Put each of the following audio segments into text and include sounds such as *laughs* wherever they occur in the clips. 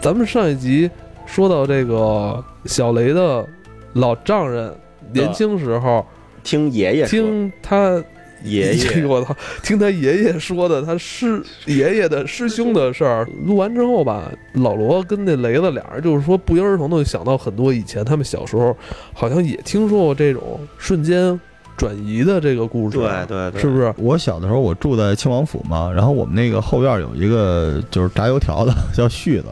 咱们上一集说到这个小雷的老丈人年轻时候听爷爷听他爷爷我操，听他爷爷说的 *laughs* 他师爷爷的师兄的事儿。录完之后吧，老罗跟那雷子俩人就是说不约而同的想到很多以前他们小时候好像也听说过这种瞬间转移的这个故事，对对对，是不是？我小的时候我住在亲王府嘛，然后我们那个后院有一个就是炸油条的，*laughs* 叫旭子。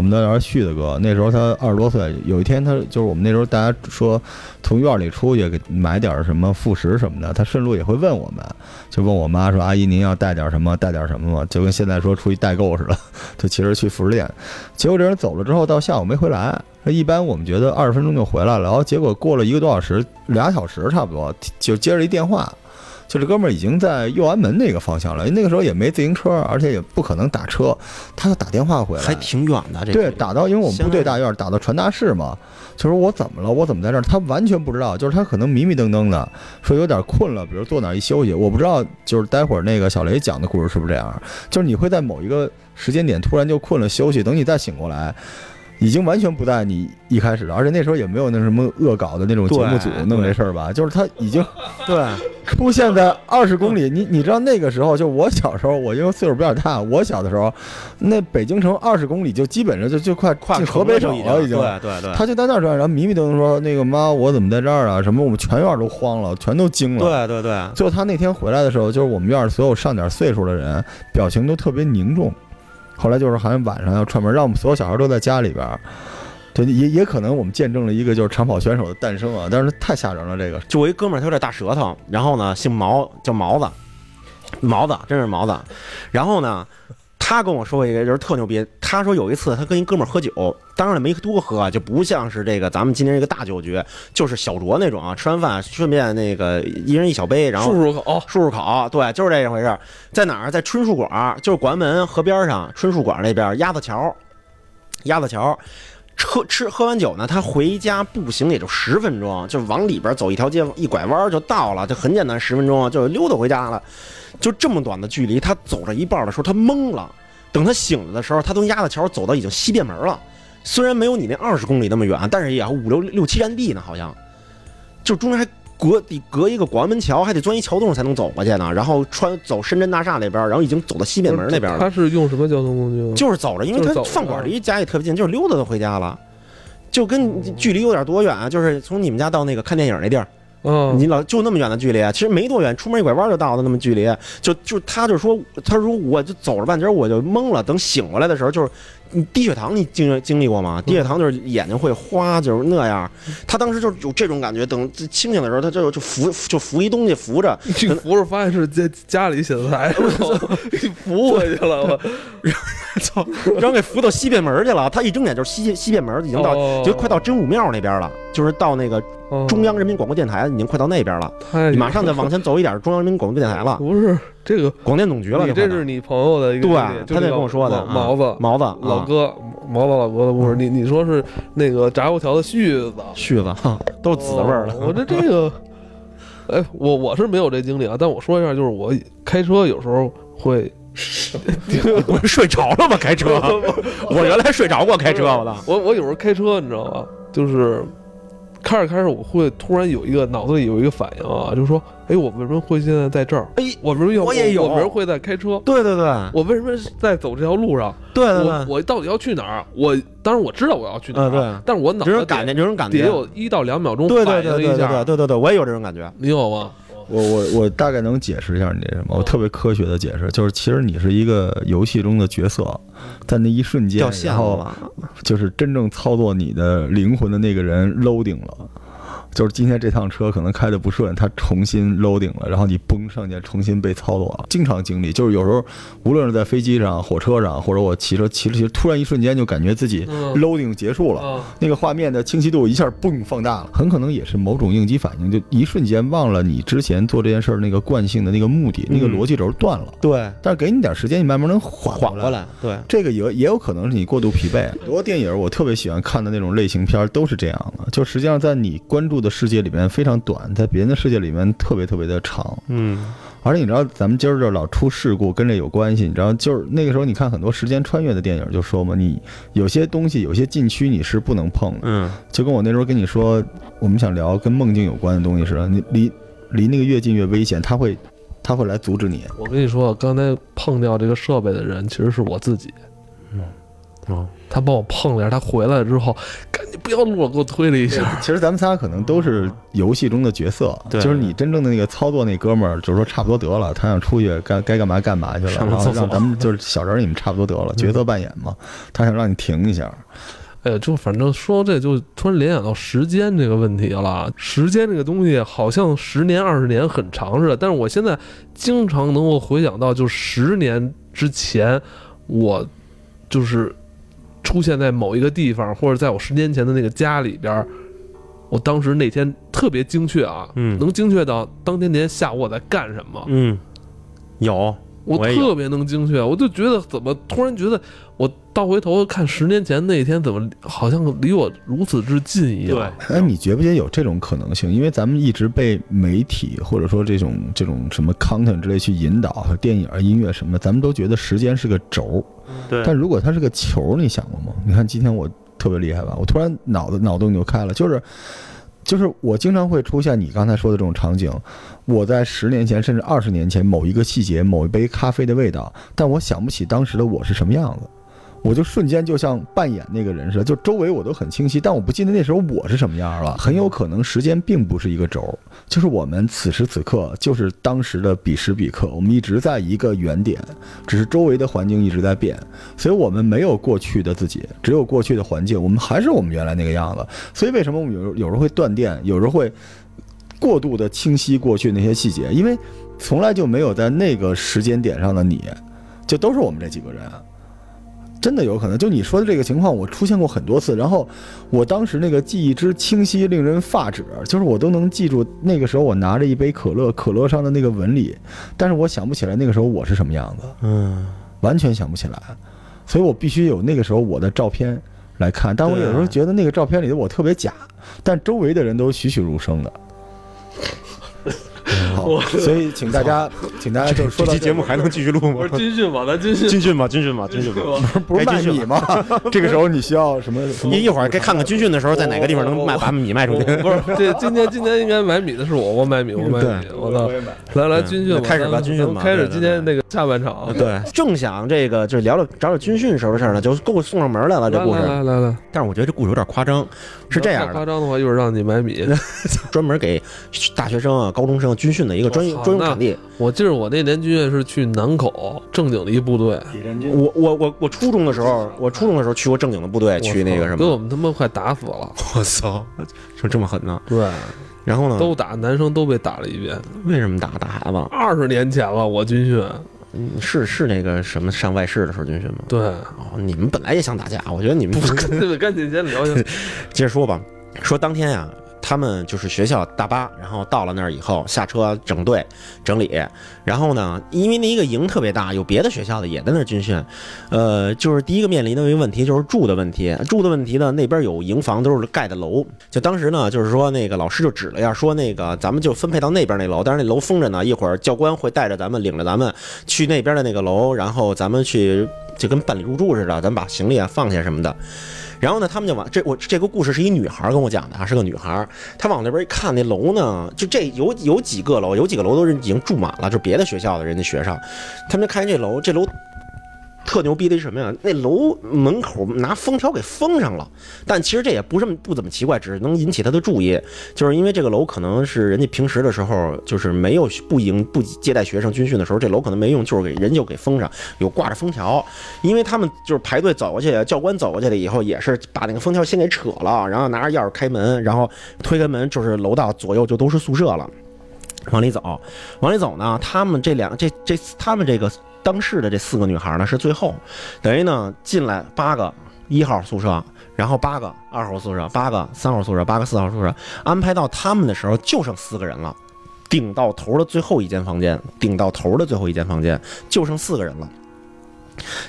我们都叫旭子哥。那时候他二十多岁，有一天他就是我们那时候大家说从院里出去给买点什么副食什么的，他顺路也会问我们，就问我妈说：“阿姨，您要带点什么？带点什么吗？”就跟现在说出去代购似的，就其实去副食店。结果这人走了之后，到下午没回来。一般我们觉得二十分钟就回来了，然后结果过了一个多小时，俩小时差不多，就接着一电话。就这哥们儿已经在右安门那个方向了，那个时候也没自行车，而且也不可能打车，他就打电话回来，还挺远的。这对，打到因为我们部队大院，打到传达室嘛，就说我怎么了，我怎么在这儿？他完全不知道，就是他可能迷迷瞪瞪的，说有点困了，比如坐哪一休息，我不知道，就是待会儿那个小雷讲的故事是不是这样？就是你会在某一个时间点突然就困了休息，等你再醒过来。已经完全不在你一开始了，而且那时候也没有那什么恶搞的那种节目组弄这事儿吧？就是他已经 *laughs* 对出现在二十公里。你你知道那个时候，就我小时候，我因为岁数比较大，我小的时候，那北京城二十公里就基本上就就快进河北省了，已经。对对对。他就在那儿转，然后迷迷瞪瞪说：“那个妈，我怎么在这儿啊？什么？我们全院都慌了，全都惊了。”对对对。最后他那天回来的时候，就是我们院所有上点岁数的人表情都特别凝重。后来就是好像晚上要串门，让我们所有小孩都在家里边。对，也也可能我们见证了一个就是长跑选手的诞生啊！但是太吓人了，这个就我一哥们儿，他有点大舌头，然后呢姓毛，叫毛子，毛子真是毛子。然后呢，他跟我说过一个就是特牛逼，他说有一次他跟一哥们儿喝酒，当然了没多喝，就不像是这个咱们今天这个大酒局，就是小酌那种啊。吃完饭顺便那个一人一小杯，然后漱漱口，漱漱口，对，就是这一回事。在哪儿？在春树馆，就是广安门河边上春树馆那边鸭子桥，鸭子桥。喝吃喝完酒呢，他回家步行也就十分钟，就往里边走一条街，一拐弯就到了，就很简单，十分钟就溜达回家了。就这么短的距离，他走着一半的时候，他懵了。等他醒了的时候，他从鸭子桥走到已经西便门了。虽然没有你那二十公里那么远，但是也要五六六七站地呢，好像。就中间还。隔得隔一个广安门桥，还得钻一桥洞才能走过去呢。然后穿走深圳大厦那边，然后已经走到西便门那边了。他是用什么交通工具？就是走着，因为他饭馆离家也特别近，就是溜达就回家了。就跟距离有点多远啊？就是从你们家到那个看电影那地儿，嗯，你老就那么远的距离，其实没多远，出门一拐弯就到了那么距离。就就他就说，他说我就走了半截，我就懵了。等醒过来的时候，就是。你低血糖，你经经历过吗？低血糖就是眼睛会花，就是那样。他当时就有这种感觉。等清醒的时候，他就就扶就扶一东西扶着，扶着发现是在家里写字台，*laughs* 给扶回去了。我操！*laughs* 然后给扶到西便门去了。他一睁眼就是西西便门，已经到就快到真武庙那边了，就是到那个中央人民广播电台，已经快到那边了。你马上再往前走一点，中央人民广播电台了。不是。这个广电总局了，你这是你朋友的一个对，他那跟我说的毛子毛子老哥毛子老哥的故事，你你说是那个炸油条的絮子絮子，都是紫味儿的。我这这个，*laughs* 哎，我我是没有这经历啊，但我说一下，就是我开车有时候会，*laughs* 我睡着了吗？开车，*laughs* 我原来睡着过开车，我的，我我有时候开车，你知道吗？就是。开着开着，我会突然有一个脑子里有一个反应啊，就是说，哎，我为什么会现在在这儿？哎，我为什么要？我也有。我为什么会在开车？对对对。我为什么在走这条路上？对对对。我到底要去哪儿？我当然我知道我要去哪儿。对。但是我脑子这种感觉，这种感觉得有一到两秒钟反应一下。对对对，我也有这种感觉。你有吗？我我我大概能解释一下你这什么？我特别科学的解释，就是其实你是一个游戏中的角色，在那一瞬间，然后就是真正操作你的灵魂的那个人 loading 了。就是今天这趟车可能开的不顺，它重新 loading 了，然后你嘣上去重新被操作了。经常经历，就是有时候无论是在飞机上、火车上，或者我骑车骑着骑着，突然一瞬间就感觉自己 loading 结束了，那个画面的清晰度一下嘣放大了，很可能也是某种应激反应，就一瞬间忘了你之前做这件事儿那个惯性的那个目的，那个逻辑轴断了。对，但是给你点时间，你慢慢能缓缓过来。对，这个也也有可能是你过度疲惫。很多电影我特别喜欢看的那种类型片都是这样的，就实际上在你关注。住的世界里面非常短，在别人的世界里面特别特别的长。嗯而且你知道，咱们今儿这老出事故，跟这有关系。你知道，就是那个时候，你看很多时间穿越的电影，就说嘛，你有些东西，有些禁区你是不能碰的。嗯就跟我那时候跟你说，我们想聊跟梦境有关的东西似的，你离离那个越近越危险，他会他会来阻止你。我跟你说，刚才碰掉这个设备的人其实是我自己，嗯哦，他帮我碰了一下，他回来之后，赶紧不要录了，给我推了一下。其实咱们仨可能都是游戏中的角色，对就是你真正的那个操作那哥们儿，就是说差不多得了，他想出去该该干嘛干嘛去了，然后咱们就是小人儿你们差不多得了，角色扮演嘛，他想让你停一下。哎呀，就反正说到这就突然联想到时间这个问题了。时间这个东西好像十年二十年很长似的，但是我现在经常能够回想到，就十年之前，我就是出现在某一个地方，或者在我十年前的那个家里边。我当时那天特别精确啊，嗯能精确到当天那天下午我在干什么，嗯，有我我特别能精确，我就觉得怎么突然觉得我倒回头看十年前那一天，怎么好像离我如此之近一样？对哎，你觉不觉得有这种可能性？因为咱们一直被媒体或者说这种这种什么 content 之类去引导，和电影、音乐什么的，咱们都觉得时间是个轴。但如果它是个球，你想过吗？你看今天我特别厉害吧？我突然脑子脑洞就开了，就是就是我经常会出现你刚才说的这种场景。我在十年前甚至二十年前某一个细节、某一杯咖啡的味道，但我想不起当时的我是什么样子。我就瞬间就像扮演那个人似的，就周围我都很清晰，但我不记得那时候我是什么样了。很有可能时间并不是一个轴，就是我们此时此刻就是当时的彼时彼刻，我们一直在一个原点，只是周围的环境一直在变，所以我们没有过去的自己，只有过去的环境，我们还是我们原来那个样子。所以为什么我们有时候有时候会断电，有时候会过度的清晰过去那些细节，因为从来就没有在那个时间点上的你，就都是我们这几个人。真的有可能，就你说的这个情况，我出现过很多次。然后我当时那个记忆之清晰，令人发指，就是我都能记住那个时候我拿着一杯可乐，可乐上的那个纹理，但是我想不起来那个时候我是什么样子，嗯，完全想不起来。所以我必须有那个时候我的照片来看。但我有时候觉得那个照片里的我特别假，但周围的人都栩栩如生的。好，所以请大家，请大家就说到这期节目还能继续录吗我？是军训吧，咱军训。军训吧，军训吧，军训吧。不是卖米吗？这个时候你需要什么？一一会儿该看看军训的时候在哪个地方能卖把米卖出去。不是，*laughs* 这今天今天应该买米的是我，我买米，我买米，我操！来来军训吧，开始吧军训吧开始今天那个下半场。对，正想这个就是聊聊找找军训时候的事儿呢，就给我送上门来了这故事。来来来，但是我觉得这故事有点夸张，是这样的，*laughs* 夸张的话，一会儿让你买米。*laughs* 专门给大学生啊、高中生军训的一个专业专用场地。我记得我那年军训是去南口正经的一部队，我我我我初中的时候，我初中的时候去过正经的部队，去那个什么。给我们他妈快打死了。我操，就这么狠呢？对，然后呢？都打，男生都被打了一遍。为什么打打孩子？二十年前了，我军训。嗯是是那个什么上外事的时候军训吗？对，哦，你们本来也想打架，我觉得你们对对，*laughs* 赶紧先聊一下。*laughs* 接着说吧，说当天呀、他们就是学校大巴，然后到了那儿以后下车整队整理，然后呢，因为那一个营特别大，有别的学校的也在那儿军训，呃，就是第一个面临的一个问题就是住的问题，住的问题呢，那边有营房都是盖的楼，就当时呢，就是说那个老师就指了一下，说那个咱们就分配到那边那楼，但是那楼封着呢，一会儿教官会带着咱们领着咱们去那边的那个楼，然后咱们去就跟办理入住似的，咱们把行李啊放下什么的。然后呢，他们就往这我这个故事是一女孩跟我讲的啊，是个女孩。她往那边一看，那楼呢，就这有有几个楼，有几个楼都是已经住满了，就别的学校的人家学生。他们就看这楼，这楼特牛逼的是什么呀？那楼门口拿封条给封上了。但其实这也不是不怎么奇怪，只是能引起他的注意，就是因为这个楼可能是人家平时的时候就是没有不迎不接待学生军训的时候，这楼可能没用，就是给人就给封上，有挂着封条。因为他们就是排队走过去，教官走过去了以后，也是把那个封条先给扯了，然后拿着钥匙开门，然后推开门，就是楼道左右就都是宿舍了。往里走，往里走呢，他们这两这这他们这个当事的这四个女孩呢是最后，等于呢进来八个一号宿舍，然后八个二号宿舍，八个三号宿舍，八个四号宿舍，安排到他们的时候就剩四个人了，顶到头的最后一间房间，顶到头的最后一间房间就剩四个人了。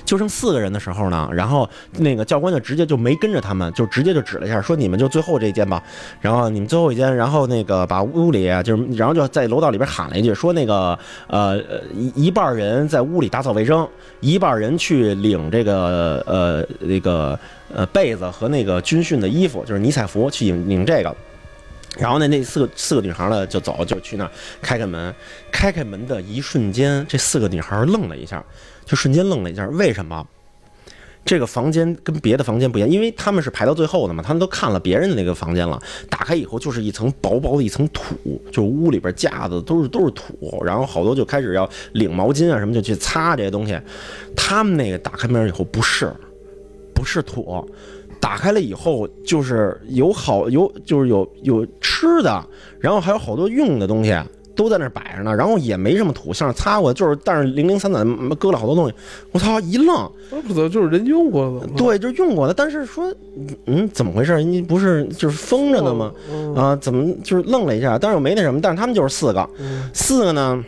就剩四个人的时候呢，然后那个教官就直接就没跟着他们，就直接就指了一下，说你们就最后这间吧。然后你们最后一间，然后那个把屋里就是，然后就在楼道里边喊了一句，说那个呃一一半人在屋里打扫卫生，一半人去领这个呃那个呃被子和那个军训的衣服，就是尼彩服去领领这个。然后呢，那四个四个女孩呢就走，就去那开开门，开开门的一瞬间，这四个女孩愣了一下，就瞬间愣了一下。为什么？这个房间跟别的房间不一样，因为他们是排到最后的嘛，他们都看了别人的那个房间了。打开以后就是一层薄薄的一层土，就屋里边架子都是都是土，然后好多就开始要领毛巾啊什么就去擦这些东西。他们那个打开门以后不是，不是土。打开了以后，就是有好有就是有有吃的，然后还有好多用的东西都在那儿摆着呢，然后也没什么土，像是擦过，就是但是零零散散搁了好多东西。我操，一愣，不知道就是人用过的，对，就是用过的，但是说，嗯，怎么回事？你不是就是封着的吗？啊，怎么就是愣了一下？但是我没那什么，但是他们就是四个，四个呢。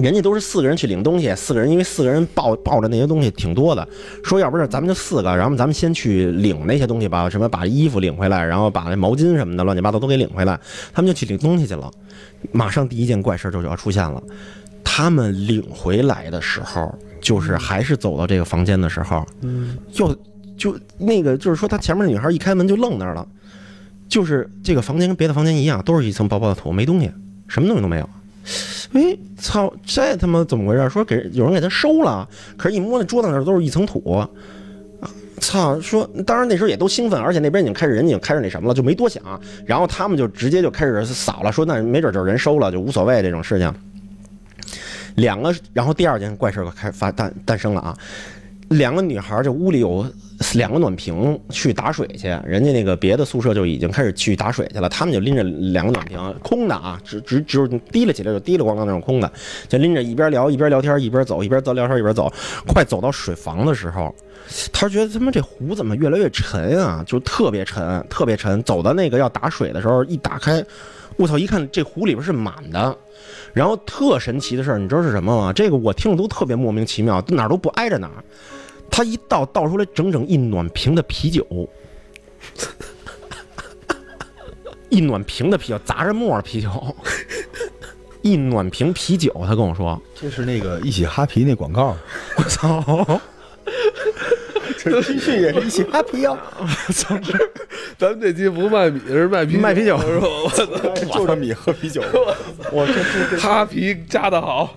人家都是四个人去领东西，四个人因为四个人抱抱着那些东西挺多的，说要不是咱们就四个，然后咱们先去领那些东西吧，什么把衣服领回来，然后把那毛巾什么的乱七八糟都给领回来，他们就去领东西去了。马上第一件怪事就要出现了，他们领回来的时候，就是还是走到这个房间的时候，嗯，又就那个就是说，他前面那女孩一开门就愣那儿了，就是这个房间跟别的房间一样，都是一层薄薄的土，没东西，什么东西都没有。哎，操！这他妈怎么回事？说给有人给他收了，可是，一摸那桌子那都是一层土。操！说，当然那时候也都兴奋，而且那边已经开始人已经开始那什么了，就没多想。然后他们就直接就开始扫了，说那没准就是人收了，就无所谓这种事情。两个，然后第二件怪事儿开发诞诞生了啊！两个女孩，这屋里有。两个暖瓶去打水去，人家那个别的宿舍就已经开始去打水去了，他们就拎着两个暖瓶，空的啊，只只只有提了起来就提了咣当那种空的，就拎着一边聊一边聊天，一边走一边走聊天一边走，快走到水房的时候，他觉得他妈这壶怎么越来越沉啊，就特别沉特别沉。走到那个要打水的时候，一打开，我操，一看这壶里边是满的，然后特神奇的事儿，你知道是什么吗？这个我听着都特别莫名其妙，哪儿都不挨着哪儿。他一倒倒出来整整一暖瓶的啤酒，*laughs* 一暖瓶的啤酒，砸着沫儿啤酒，*laughs* 一暖瓶啤酒。他跟我说，这是那个一起哈啤那广告。我操！这 T 恤也是一起哈啤啊！操！咱们这期不卖米，是卖啤卖啤酒？我操！就着米喝啤酒。我这哈啤加的好。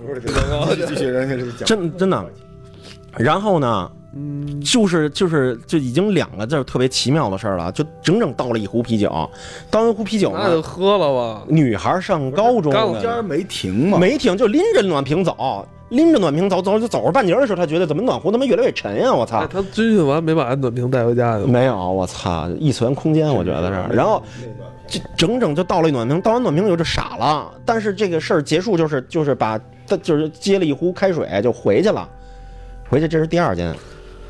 继续人家是讲真真的。然后呢？嗯，就是就是就已经两个字特别奇妙的事儿了，就整整倒了一壶啤酒，倒一壶啤酒那就喝了吧。女孩上高中，中间没停嘛，没停，就拎着暖瓶走，拎着暖瓶走走就走着半截的时候，她觉得怎么暖壶他妈越来越沉呀！我操！他军训完没把暖瓶带回家去？没有，我操！一次元空间，我觉得是。然后就整整就倒了一暖瓶，倒完暖瓶以后就傻了。但是这个事儿结束就是就是把他就是接了一壶开水就回去了，回去这是第二件。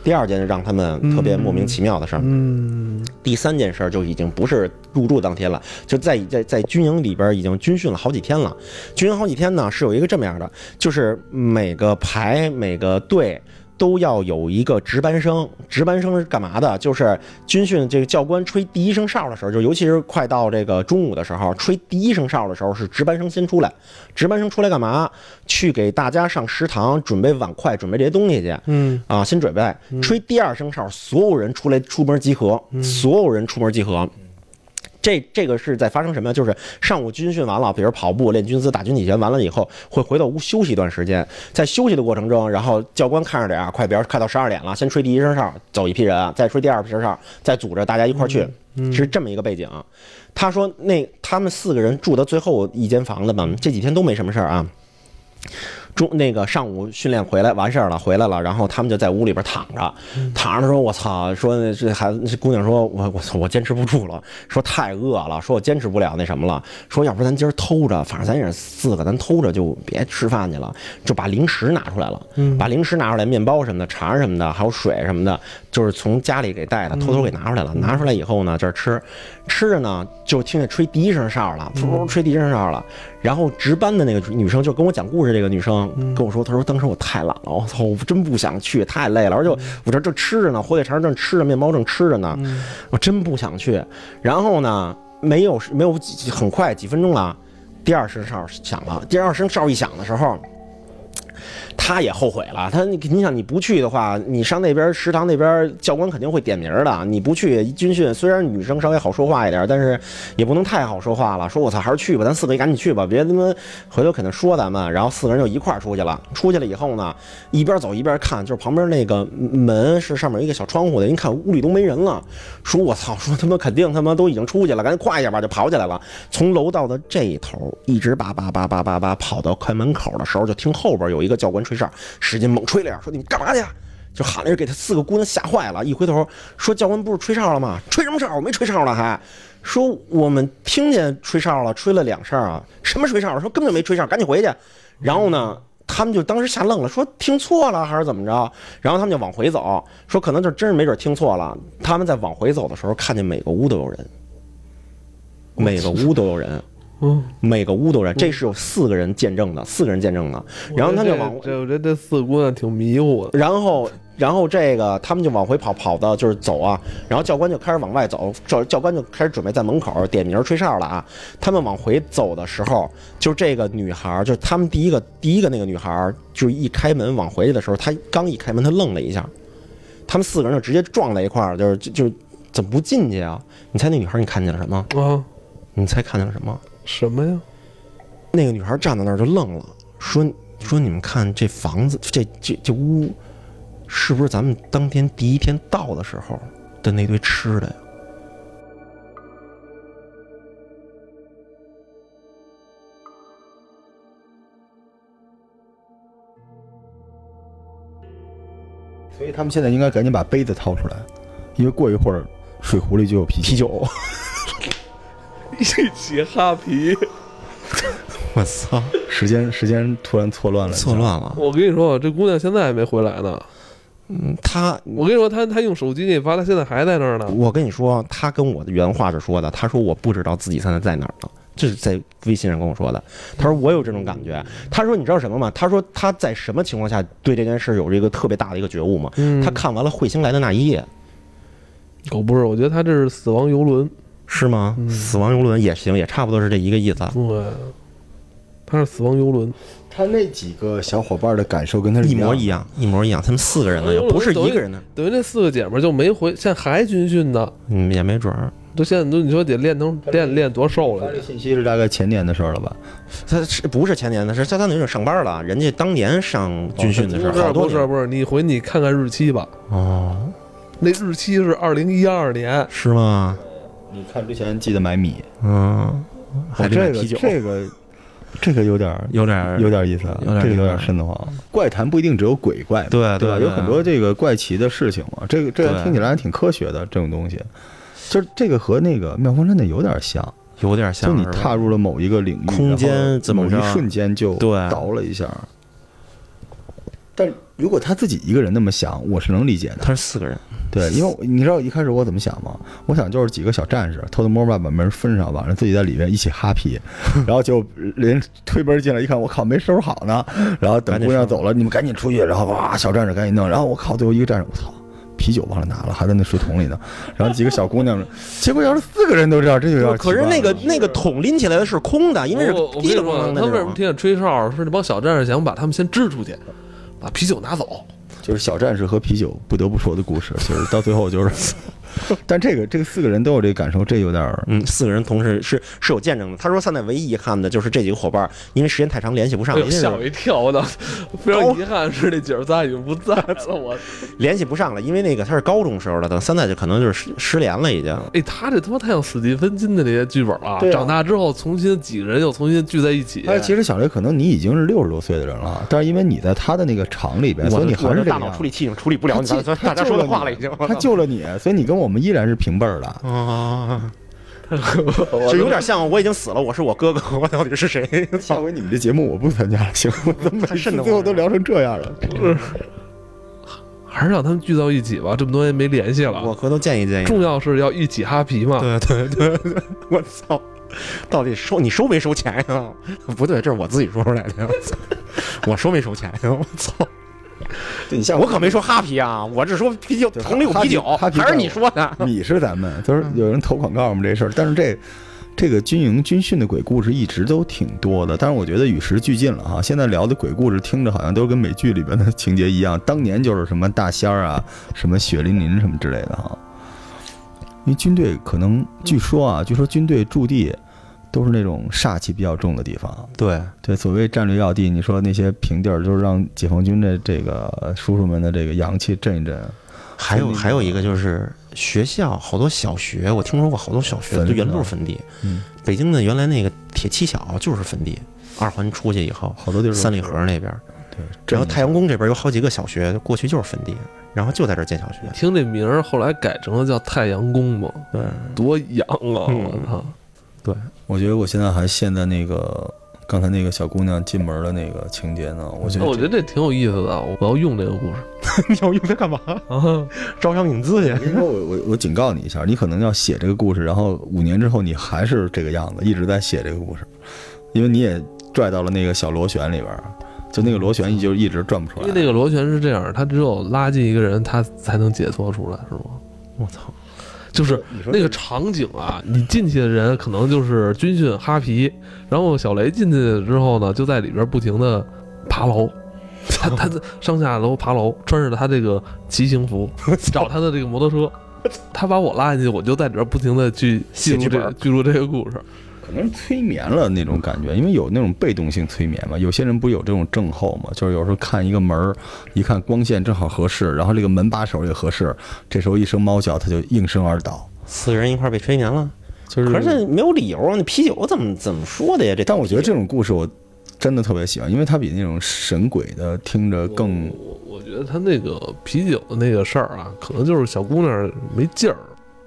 第二件让他们特别莫名其妙的事儿，嗯，第三件事儿就已经不是入住当天了，就在在在军营里边已经军训了好几天了。军营好几天呢，是有一个这么样的，就是每个排每个队。都要有一个值班生，值班生是干嘛的？就是军训这个教官吹第一声哨的时候，就尤其是快到这个中午的时候，吹第一声哨的时候是值班生先出来。值班生出来干嘛？去给大家上食堂准备碗筷，准备这些东西去。嗯啊，先准备。吹第二声哨，所有人出来出门集合，所有人出门集合。这这个是在发生什么？就是上午军训完了，比如跑步、练军姿、打军体拳完了以后，会回到屋休息一段时间。在休息的过程中，然后教官看着点啊，快，比如快到十二点了，先吹第一声哨，走一批人，再吹第二声哨，再组织大家一块儿去，是这么一个背景。他说，那他们四个人住的最后一间房子嘛，这几天都没什么事儿啊。中那个上午训练回来完事儿了，回来了，然后他们就在屋里边躺着，躺着说：“我操！”说这孩子这姑娘说：“我我操！我坚持不住了。”说太饿了，说我坚持不了那什么了。说要不咱今儿偷着，反正咱也是四个，咱偷着就别吃饭去了，就把零食拿出来了，把零食拿出来，面包什么的、肠什么的，还有水什么的，就是从家里给带的，偷偷给拿出来了。拿出来以后呢，这儿吃，吃着呢，就听见吹第一声哨了，噗吹第一声哨了。然后值班的那个女生就跟我讲故事，这个女生嗯跟我说，她说当时我太懒了，我操，我真不想去，太累了，而且我这正吃着呢，火腿肠正吃着，面包正吃着呢，嗯我真不想去。然后呢，没有没有几很快几分钟了，第二声哨响了。第二声哨一响的时候，他也后悔了。他你想你不去的话，你上那边食堂那边教官肯定会点名的。你不去军训，虽然女生稍微好说话一点，但是也不能太好说话了。说我操，还是去吧，咱四个赶紧去吧，别他妈回头肯定说咱们。然后四个人就一块出去了。出去了以后呢，一边走一边看，就是旁边那个门是上面一个小窗户的，一看屋里都没人了。说我操，说他妈肯定他妈都已经出去了，赶紧快一点吧，就跑起来了。从楼道的这一头一直叭叭叭叭叭叭跑到快门口的时候，就听后边有一个教官吹哨，使劲猛吹了一下，说你们干嘛去？就喊了一声，给他四个姑娘吓坏了。一回头说教官不是吹哨了吗？吹什么哨？我没吹哨呢，还说我们听见吹哨了，吹了两声啊。什么吹哨？说根本没吹哨，赶紧回去。然后呢？他们就当时吓愣了，说听错了还是怎么着？然后他们就往回走，说可能就真是没准听错了。他们在往回走的时候，看见每个屋都有人，每个屋都有人，嗯，每个屋都有人。这是有四个人见证的，四个人见证的。然后他就往我觉得这四个姑娘挺迷糊的。然后，然后这个他们就往回跑，跑到就是走啊。然后教官就开始往外走，教教官就开始准备在门口点名吹哨了啊。他们往回走的时候，就这个女孩儿，就是他们第一个第一个那个女孩儿，就是一开门往回去的时候，她刚一开门，她愣了一下。他们四个人就直接撞在一块儿，就是就就怎么不进去啊？你猜那女孩儿你看见了什么？啊，你猜看见了什么？什么呀？那个女孩站在那儿就愣了，说说你们看这房子，这这这屋，是不是咱们当天第一天到的时候的那堆吃的呀？所以他们现在应该赶紧把杯子掏出来，因为过一会儿水壶里就有啤啤酒。酒，一起哈皮。*laughs* 我操，时间时间突然错乱了，错。乱了。我跟你说，这姑娘现在还没回来呢。嗯，她，我跟你说，她她用手机给你发，她现在还在那儿呢。我跟你说，她跟我的原话是说的，她说我不知道自己现在在哪儿呢。这是在微信上跟我说的。他说我有这种感觉。他说你知道什么吗？他说他在什么情况下对这件事有这个特别大的一个觉悟吗？嗯他看完了彗星来的那一夜，我不是，我觉得她这是死亡游轮。是吗？嗯死亡游轮也行，也差不多是这一个意思。对，他是死亡游轮。他那几个小伙伴的感受跟他是一模一样样，一模一样。他们四个人呢，又不是一个人呢，等于那四个姐们儿就没回，现在还军训呢。嗯，也没准儿。都现在都你说得练成练练多瘦。了他这信息是大概前年的事儿了吧？他是不是前年的？是相当于是上班了。人家当年上军训的时候，不是好多年不是不是，你回你看看日期吧，哦，那日期是二零一二年。是吗？你看之前记得买米，嗯，还买啤酒，这个这个有点儿有点儿有点意思啊，有点这个有点意思瘆得慌。怪谈不一定只有鬼怪，对对吧？有很多这个怪奇的事情嘛。这个这个听起来还挺科学的，这种东西，就是这个和那个妙峰山的有点像，有点像就你踏入了某一个领域，空间怎么某一瞬间就对倒了一下。但如果他自己一个人那么想，我是能理解的。他是四个人，对，因为你知道一开始我怎么想吗？我想就是几个小战士偷偷摸摸把门分上，完了自己在里面一起哈皮，然后就人推门进来一看，我靠，没收拾好呢。然后等姑娘走了，你们赶紧出去，然后哇，小战士赶紧弄，然后我靠，最后一个战士，我操。啤酒忘了拿了，还在那水桶里呢。然后几个小姑娘，结果要是四个人都这样，这就有点可是。那个那个桶拎起来的是空的，因为是我我跟滴，了咣啷的那他为什么种。听见吹哨？是那帮小战士想把他们先支出去，把啤酒拿走。就是小战士和啤酒不得不说的故事，就是到最后就是，*laughs* 但这个这个四个人都有这个感受，这有点儿嗯，四个人同时是是有见证的。他说现在唯一遗憾的就是这几个伙伴，因为时间太长联系不上了，吓我一跳！我操，非常遗憾是那姐儿仨已经不在了。我，联系不上了，因为那个他是高中时候的，等三代就可能就是失失联了已经。哎，他这他妈太像史蒂芬金的那些剧本了。对啊长大之后重新几个人又重新聚在一起。哎其实小雷可能你已经是六十多岁的人了，但是因为你在他的那个厂里边，所以你还是这样大脑处理器已经处理不了你他刚才大家说的话了，已经。他救了你，所以你跟我们依然是平辈儿的。啊，我 *laughs* 就有点像我已经死了，我是我哥哥，*laughs* 我到底是谁？下回你们这节目我不参加了，行吗？咱们最后都聊成这样了。还是让他们聚到一起吧，这么多年没联系了我了。回头建议建议。重要是要一起哈皮嘛。对 *laughs* 对对对，我操！到底收你收没收钱呀？不对，这是我自己说出来的。我操我收没收钱呀？我操！对你像我可没说哈啤啊，我是说啤酒，对桶里有啤酒，还是你说的？*laughs* 你是咱们，就是有人投广告我们这事儿，但是这这个军营军训的鬼故事一直都挺多的，但是我觉得与时俱进了哈。现在聊的鬼故事听着好像都跟美剧里边的 *laughs* 情节一样，当年就是什么大仙儿啊，什么血淋淋什么之类的哈。因为军队可能据说啊，据说军队驻地都是那种煞气比较重的地方，对，对，所谓战略要地，你说那些平地儿，就是让解放军的这个叔叔们的这个阳气震一震。还有还有一个就是学校，好多小学，我听说过好多小学就原来都是坟地。嗯，北京的原来那个铁七小就是坟地，二环出去以后，好多地儿三里是河那边，对，然后太阳宫这边有好几个小学，过去就是坟地，然后就在这儿建小学。听这名儿，后来改成了叫太阳宫嘛，对，多洋啊！嗯我操，我觉得我现在还陷在那个刚才那个小姑娘进门的那个情节呢。我觉得我觉得这挺有意思的，我要用这个故事 *laughs* 你要用它干嘛？啊。招商引资去。因为我我我警告你一下，你可能要写这个故事，然后五年之后你还是这个样子，一直在写这个故事，因为你也拽到了那个小螺旋里边儿，就那个螺旋就一直转不出来。因为那个螺旋是这样，它只有拉进一个人，他才能解脱出来，是吗？我操！就是那个场景啊，你进去的人可能就是军训哈皮，然后小雷进去之后呢，就在里边不停的爬楼，他他 *laughs* 上下楼爬楼，穿着他这个骑行服，*laughs* 找他的这个摩托车，他把我拉进去，我就在里边不停的去记录这个记录这个故事。可能催眠了那种感觉，因为有那种被动性催眠嘛。有些人不是有这种症候嘛，就是有时候看一个门儿，一看光线正好合适，然后这个门把手也合适，这时候一声猫叫，他就应声而倒。四个人一块儿被催眠了，就是，可是没有理由啊！那啤酒怎么怎么说的呀？这但我觉得这种故事我真的特别喜欢，因为它比那种神鬼的听着更我我觉得他那个啤酒的那个事儿啊，可能就是小姑娘没劲儿，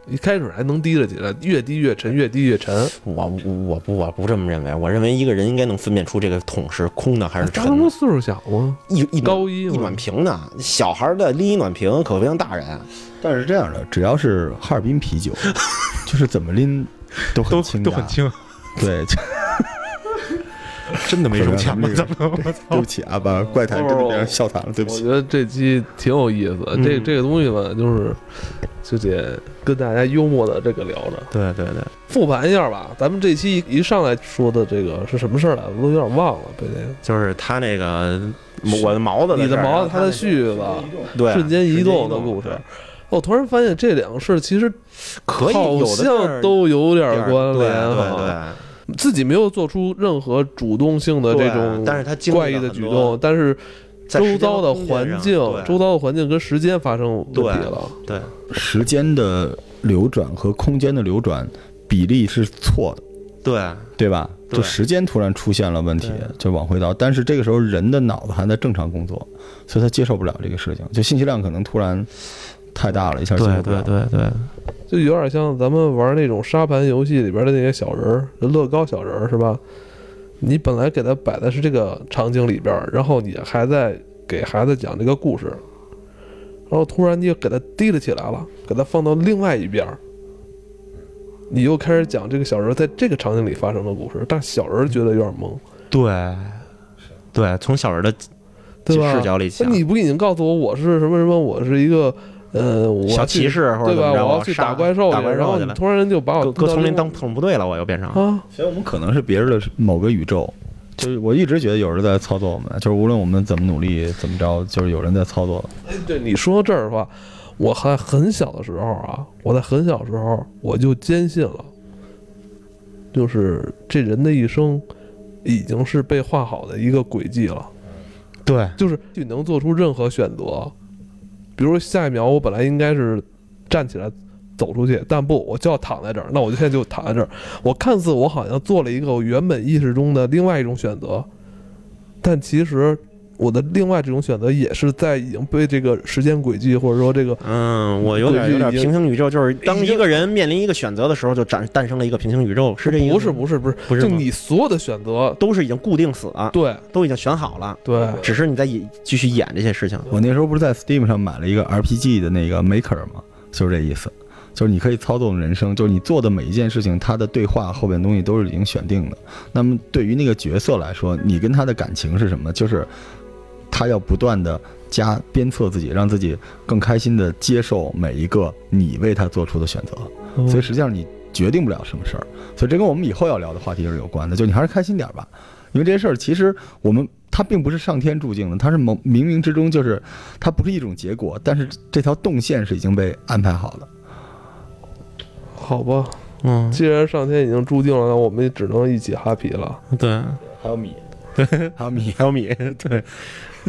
一开始还能提着起来，越低越沉，越低越沉。我我不我不这么认为，我认为一个人应该能分辨出这个桶是空的还是沉的。张龙岁数小吗？一一高一一暖？瓶呢，小孩的拎一暖瓶可不像大人，但是这样的，只要是哈尔滨啤酒，*laughs* 就是怎么拎都很轻，轻，对，*laughs* 真的没什么钱吗？*laughs* 怎么？对不起啊，把怪谈真的变成笑谈了，对不起。我觉得这期挺有意思这这个东西吧，就是就得跟大家幽默的这个聊着，对对对，复盘一下吧。咱们这期一上来说的这个是什么事儿来着？我都有点忘了。被这个就是他那个我的毛子你的毛子，他的絮子，对瞬间移动的故事。我突然发现这两个事儿其实可以好像都有点关联对对哈。对，自己没有做出任何主动性的这种怪异的举动，但是周遭的环境，周遭的环境跟时间发生问题了。对时间的流转和空间的流转比例是错的，对对吧？就时间突然出现了问题，就往回倒。但是这个时候人的脑子还在正常工作，所以他接受不了这个事情，就信息量可能突然太大了，一下接受对不了对对对，就有点像咱们玩那种沙盘游戏里边的那些小人儿，乐高小人儿是吧？你本来给他摆的是这个场景里边儿，然后你还在给孩子讲这个故事，然后突然你又给他提了起来了，给他放到另外一边儿，你又开始讲这个小人在这个场景里发生的故事，但小人觉得有点懵，对对，从小人的对吧？视角里想，那你不已经告诉我我是什么什么，我是一个呃，我小骑士或者对吧？我要去打怪兽，打怪然后兽去了，你突然就把我搁丛林当特种部队了，我又变成。啊，所以我们可能是别人的某个宇宙。就是我一直觉得有人在操作我们，就是无论我们怎么努力怎么着，就是有人在操作。*laughs* 哎，对你说到这儿的话，我还很小的时候啊，我在很小时候我就坚信了，就是这人的一生已经是被画好的一个轨迹了，对就是你能做出任何选择，比如下一秒我本来应该是站起来。走出去，但不，我就要躺在这儿。那我就现在就躺在这儿。我看似我好像做了一个我原本意识中的另外一种选择，但其实我的另外这种选择也是在已经被这个时间轨迹或者说这个嗯，我有点有点平行宇宙，就是当一个人面临一个选择的时候，就展诞生了一个平行宇宙，是这意思？不是不是不是就不是就你所有的选择，都是已经固定死了，对都已经选好了，对，只是你在演继续演这些事情。我那时候不是在 Steam 上买了一个 RPG 的那个 Maker 吗？就是这意思，就是你可以操纵人生，就是你做的每一件事情，它的对话后边东西都是已经选定的。那么对于那个角色来说，你跟他的感情是什么？就是他要不断的加鞭策自己，让自己更开心的接受每一个你为他做出的选择。所以实际上你决定不了什么事儿，所以这跟我们以后要聊的话题是有关的。就你还是开心点儿吧，因为这些事儿其实我们它并不是上天注定的，它是冥冥冥之中就是它不是一种结果，但是这条动线是已经被安排好的。好吧，嗯，既然上天已经注定了，那我们也只能一起哈皮了。对，还有米，*laughs* 还有米。还有米，*laughs* *laughs* 对，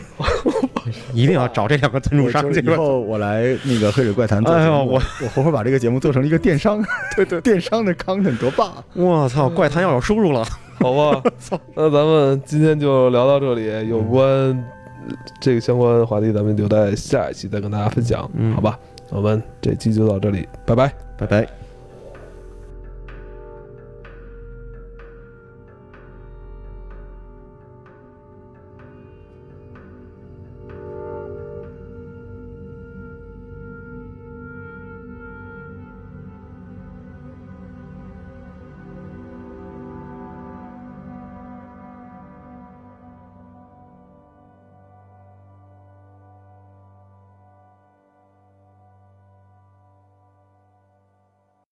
*laughs* 一定要找这两个赞助商这个。以后我来那个黑水怪谈做哎呦节目，我我活活把这个节目做成了一个电商，对对，电商的 content 多棒！啊我操，怪谈要有收入了。*laughs* 好吧，*laughs* 那咱们今天就聊到这里，有关呃这个相关话题，咱们留在下一期再跟大家分享，嗯好吧？我们这期就到这里，拜拜。拜拜。